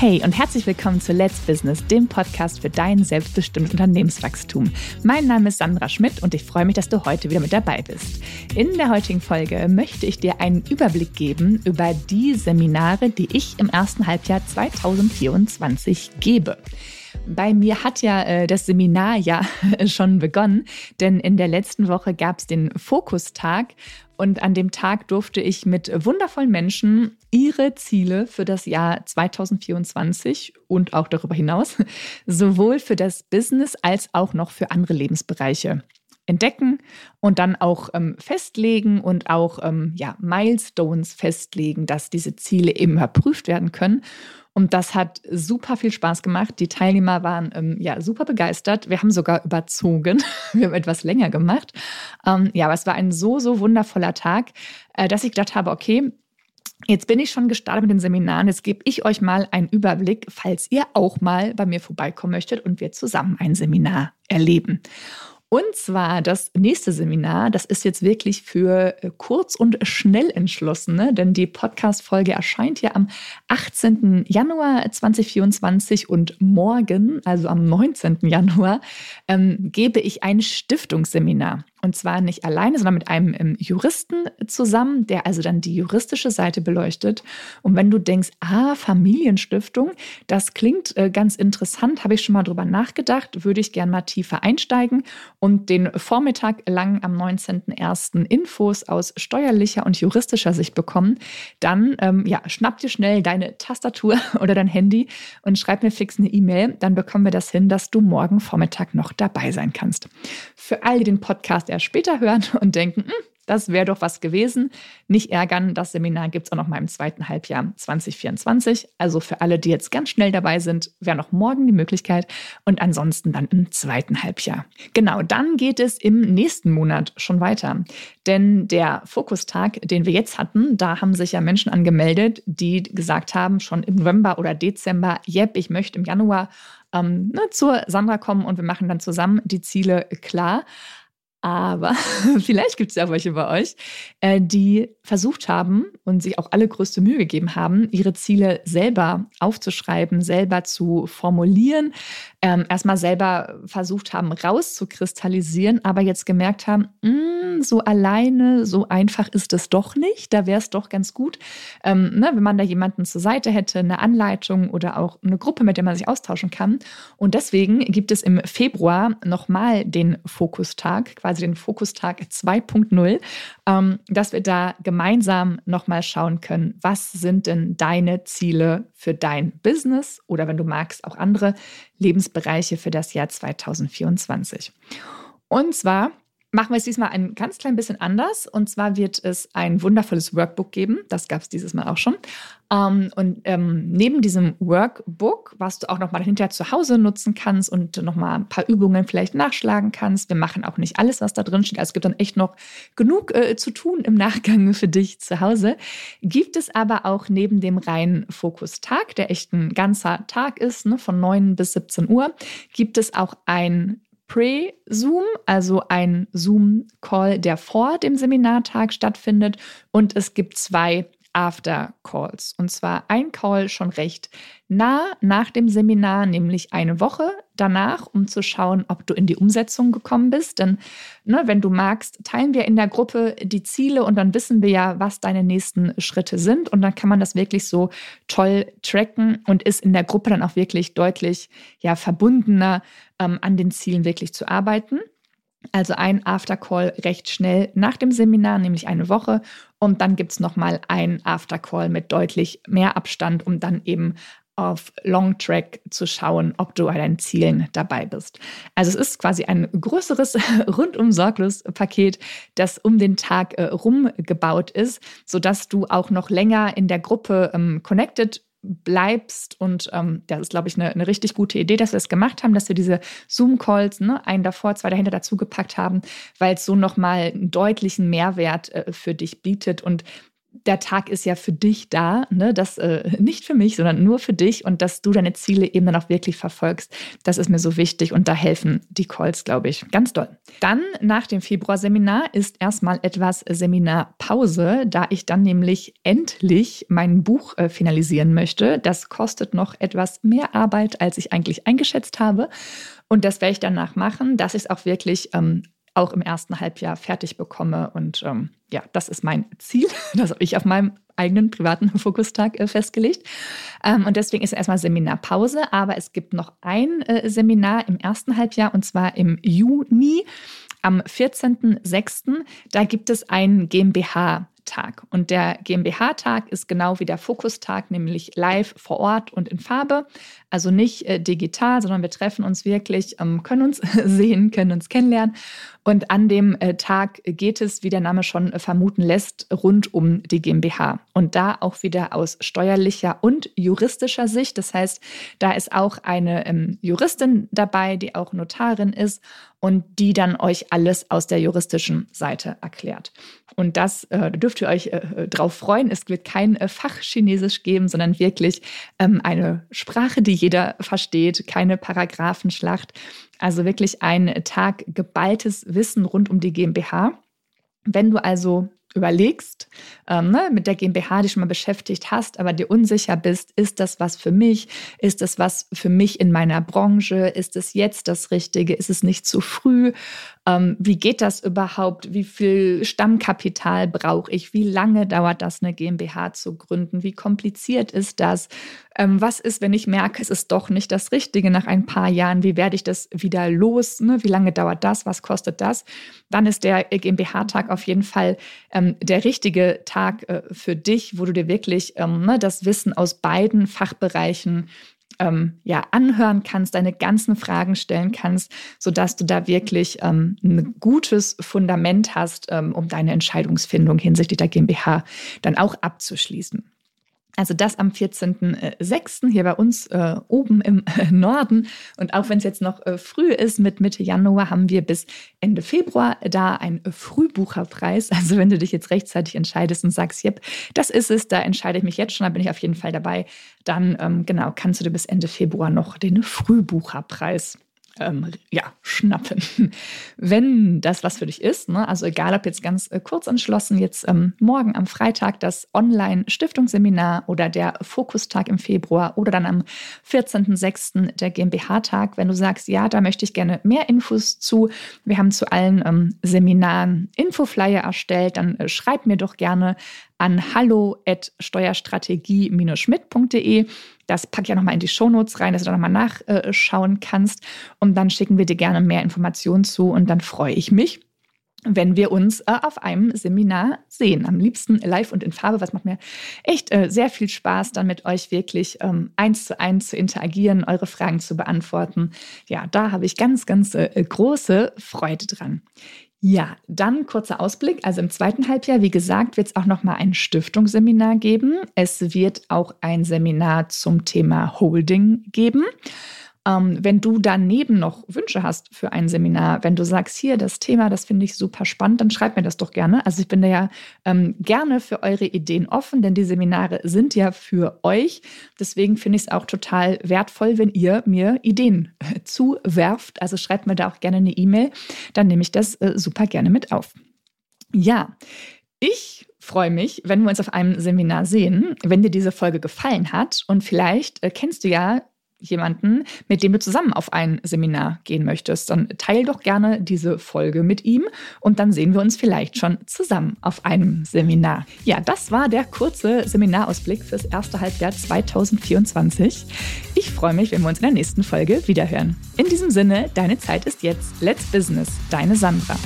Hey und herzlich willkommen zu Let's Business, dem Podcast für dein selbstbestimmtes Unternehmenswachstum. Mein Name ist Sandra Schmidt und ich freue mich, dass du heute wieder mit dabei bist. In der heutigen Folge möchte ich dir einen Überblick geben über die Seminare, die ich im ersten Halbjahr 2024 gebe. Bei mir hat ja äh, das Seminar ja schon begonnen, denn in der letzten Woche gab es den Fokustag und an dem Tag durfte ich mit wundervollen Menschen ihre Ziele für das Jahr 2024 und auch darüber hinaus sowohl für das Business als auch noch für andere Lebensbereiche entdecken und dann auch ähm, festlegen und auch ähm, ja, Milestones festlegen, dass diese Ziele eben überprüft werden können. Und das hat super viel Spaß gemacht. Die Teilnehmer waren ähm, ja super begeistert. Wir haben sogar überzogen. Wir haben etwas länger gemacht. Ähm, ja, aber es war ein so, so wundervoller Tag, äh, dass ich gedacht habe, okay, Jetzt bin ich schon gestartet mit den Seminaren. Jetzt gebe ich euch mal einen Überblick, falls ihr auch mal bei mir vorbeikommen möchtet und wir zusammen ein Seminar erleben. Und zwar das nächste Seminar, das ist jetzt wirklich für äh, kurz und schnell entschlossene, denn die Podcast-Folge erscheint ja am 18. Januar 2024 und morgen, also am 19. Januar, ähm, gebe ich ein Stiftungsseminar. Und zwar nicht alleine, sondern mit einem ähm, Juristen zusammen, der also dann die juristische Seite beleuchtet. Und wenn du denkst, ah, Familienstiftung, das klingt äh, ganz interessant, habe ich schon mal drüber nachgedacht, würde ich gerne mal tiefer einsteigen und den Vormittag lang am 19.01. Infos aus steuerlicher und juristischer Sicht bekommen, dann ähm, ja, schnapp dir schnell deine Tastatur oder dein Handy und schreib mir fix eine E-Mail. Dann bekommen wir das hin, dass du morgen Vormittag noch dabei sein kannst. Für all die den Podcast erst später hören und denken, hm, das wäre doch was gewesen. Nicht ärgern, das Seminar gibt es auch noch mal im zweiten Halbjahr 2024. Also für alle, die jetzt ganz schnell dabei sind, wäre noch morgen die Möglichkeit und ansonsten dann im zweiten Halbjahr. Genau, dann geht es im nächsten Monat schon weiter. Denn der Fokustag, den wir jetzt hatten, da haben sich ja Menschen angemeldet, die gesagt haben, schon im November oder Dezember, yep, ich möchte im Januar ähm, ne, zur Sandra kommen und wir machen dann zusammen die Ziele klar. Aber vielleicht gibt es ja welche bei euch, äh, die versucht haben und sich auch alle größte Mühe gegeben haben, ihre Ziele selber aufzuschreiben, selber zu formulieren, ähm, erstmal selber versucht haben, rauszukristallisieren, aber jetzt gemerkt haben, mh, hm, so alleine, so einfach ist es doch nicht. Da wäre es doch ganz gut, ähm, ne, wenn man da jemanden zur Seite hätte, eine Anleitung oder auch eine Gruppe, mit der man sich austauschen kann. Und deswegen gibt es im Februar nochmal den Fokustag, quasi den Fokustag 2.0, ähm, dass wir da gemeinsam nochmal schauen können, was sind denn deine Ziele für dein Business oder wenn du magst, auch andere Lebensbereiche für das Jahr 2024. Und zwar machen wir es diesmal ein ganz klein bisschen anders. Und zwar wird es ein wundervolles Workbook geben. Das gab es dieses Mal auch schon. Ähm, und ähm, neben diesem Workbook, was du auch nochmal hinterher zu Hause nutzen kannst und nochmal ein paar Übungen vielleicht nachschlagen kannst. Wir machen auch nicht alles, was da drin steht. Also es gibt dann echt noch genug äh, zu tun im Nachgang für dich zu Hause. Gibt es aber auch neben dem reinen Fokus-Tag, der echt ein ganzer Tag ist, ne, von 9 bis 17 Uhr, gibt es auch ein Pre-Zoom, also ein Zoom-Call, der vor dem Seminartag stattfindet. Und es gibt zwei After-Calls. Und zwar ein Call schon recht nah nach dem Seminar, nämlich eine Woche danach, um zu schauen, ob du in die Umsetzung gekommen bist. Denn ne, wenn du magst, teilen wir in der Gruppe die Ziele und dann wissen wir ja, was deine nächsten Schritte sind. Und dann kann man das wirklich so toll tracken und ist in der Gruppe dann auch wirklich deutlich ja, verbundener ähm, an den Zielen wirklich zu arbeiten. Also ein Aftercall recht schnell nach dem Seminar, nämlich eine Woche. Und dann gibt es nochmal einen Aftercall mit deutlich mehr Abstand, um dann eben auf Long Track zu schauen, ob du bei deinen Zielen dabei bist. Also es ist quasi ein größeres rundum sorglos Paket, das um den Tag äh, rumgebaut ist, sodass du auch noch länger in der Gruppe ähm, connected bleibst. Und ähm, das ist, glaube ich, eine, eine, richtig gute Idee, dass wir es gemacht haben, dass wir diese Zoom-Calls, ne, einen davor, zwei dahinter dazugepackt haben, weil es so nochmal einen deutlichen Mehrwert äh, für dich bietet und der Tag ist ja für dich da, ne? das äh, nicht für mich, sondern nur für dich und dass du deine Ziele eben dann auch wirklich verfolgst. Das ist mir so wichtig und da helfen die Calls, glaube ich, ganz doll. Dann nach dem Februar-Seminar ist erstmal etwas Seminarpause, da ich dann nämlich endlich mein Buch äh, finalisieren möchte. Das kostet noch etwas mehr Arbeit, als ich eigentlich eingeschätzt habe. Und das werde ich danach machen, dass ich es auch wirklich ähm, auch im ersten Halbjahr fertig bekomme. Und ähm, ja, das ist mein Ziel. Das habe ich auf meinem eigenen privaten Fokustag äh, festgelegt. Ähm, und deswegen ist erstmal Seminarpause. Aber es gibt noch ein äh, Seminar im ersten Halbjahr und zwar im Juni. Am 14.06. da gibt es einen GmbH Tag. Und der GmbH-Tag ist genau wie der Fokustag, nämlich live vor Ort und in Farbe. Also nicht äh, digital, sondern wir treffen uns wirklich, ähm, können uns sehen, können uns kennenlernen. Und an dem äh, Tag geht es, wie der Name schon vermuten lässt, rund um die GmbH. Und da auch wieder aus steuerlicher und juristischer Sicht. Das heißt, da ist auch eine ähm, Juristin dabei, die auch Notarin ist und die dann euch alles aus der juristischen Seite erklärt. Und das äh, dürft ihr euch äh drauf freuen. Es wird kein äh, Fachchinesisch geben, sondern wirklich ähm, eine Sprache, die jeder versteht, keine Paragraphenschlacht. Also wirklich ein Tag geballtes Wissen rund um die GmbH. Wenn du also überlegst, ähm, ne, mit der GmbH dich schon mal beschäftigt hast, aber dir unsicher bist, ist das was für mich? Ist das was für mich in meiner Branche? Ist es jetzt das Richtige? Ist es nicht zu früh? Ähm, wie geht das überhaupt? Wie viel Stammkapital brauche ich? Wie lange dauert das, eine GmbH zu gründen? Wie kompliziert ist das? Ähm, was ist, wenn ich merke, es ist doch nicht das Richtige nach ein paar Jahren? Wie werde ich das wieder los? Ne? Wie lange dauert das? Was kostet das? Dann ist der GmbH-Tag auf jeden Fall ähm, der richtige Tag äh, für dich, wo du dir wirklich ähm, ne, das Wissen aus beiden Fachbereichen ähm, ja, anhören kannst, deine ganzen Fragen stellen kannst, sodass du da wirklich ähm, ein gutes Fundament hast, ähm, um deine Entscheidungsfindung hinsichtlich der GmbH dann auch abzuschließen. Also das am 14.06. hier bei uns äh, oben im äh, Norden. Und auch wenn es jetzt noch äh, früh ist, mit Mitte Januar haben wir bis Ende Februar da einen Frühbucherpreis. Also wenn du dich jetzt rechtzeitig entscheidest und sagst, yep, das ist es, da entscheide ich mich jetzt schon, da bin ich auf jeden Fall dabei, dann ähm, genau kannst du dir bis Ende Februar noch den Frühbucherpreis ähm, ja, schnappen. Wenn das was für dich ist, ne? also egal ob jetzt ganz äh, kurz entschlossen, jetzt ähm, morgen am Freitag das Online-Stiftungsseminar oder der Fokustag im Februar oder dann am 14.06. der GmbH-Tag, wenn du sagst, ja, da möchte ich gerne mehr Infos zu. Wir haben zu allen ähm, Seminaren Infoflyer erstellt, dann äh, schreib mir doch gerne an hallo.steuerstrategie-schmidt.de. Das packe ich ja nochmal in die Shownotes rein, dass du da nochmal nachschauen kannst. Und dann schicken wir dir gerne mehr Informationen zu. Und dann freue ich mich, wenn wir uns äh, auf einem Seminar sehen. Am liebsten live und in Farbe. Was macht mir echt äh, sehr viel Spaß, dann mit euch wirklich ähm, eins zu eins zu interagieren, eure Fragen zu beantworten. Ja, da habe ich ganz, ganz äh, große Freude dran. Ja, dann kurzer Ausblick. Also im zweiten Halbjahr, wie gesagt, wird es auch noch mal ein Stiftungsseminar geben. Es wird auch ein Seminar zum Thema Holding geben. Ähm, wenn du daneben noch Wünsche hast für ein Seminar, wenn du sagst, hier das Thema, das finde ich super spannend, dann schreib mir das doch gerne. Also ich bin da ja ähm, gerne für eure Ideen offen, denn die Seminare sind ja für euch. Deswegen finde ich es auch total wertvoll, wenn ihr mir Ideen äh, zuwerft. Also schreibt mir da auch gerne eine E-Mail, dann nehme ich das äh, super gerne mit auf. Ja, ich freue mich, wenn wir uns auf einem Seminar sehen, wenn dir diese Folge gefallen hat. Und vielleicht äh, kennst du ja jemanden, mit dem du zusammen auf ein Seminar gehen möchtest, dann teil doch gerne diese Folge mit ihm und dann sehen wir uns vielleicht schon zusammen auf einem Seminar. Ja, das war der kurze Seminarausblick fürs erste Halbjahr 2024. Ich freue mich, wenn wir uns in der nächsten Folge wiederhören. In diesem Sinne, deine Zeit ist jetzt. Let's Business, deine Sandra.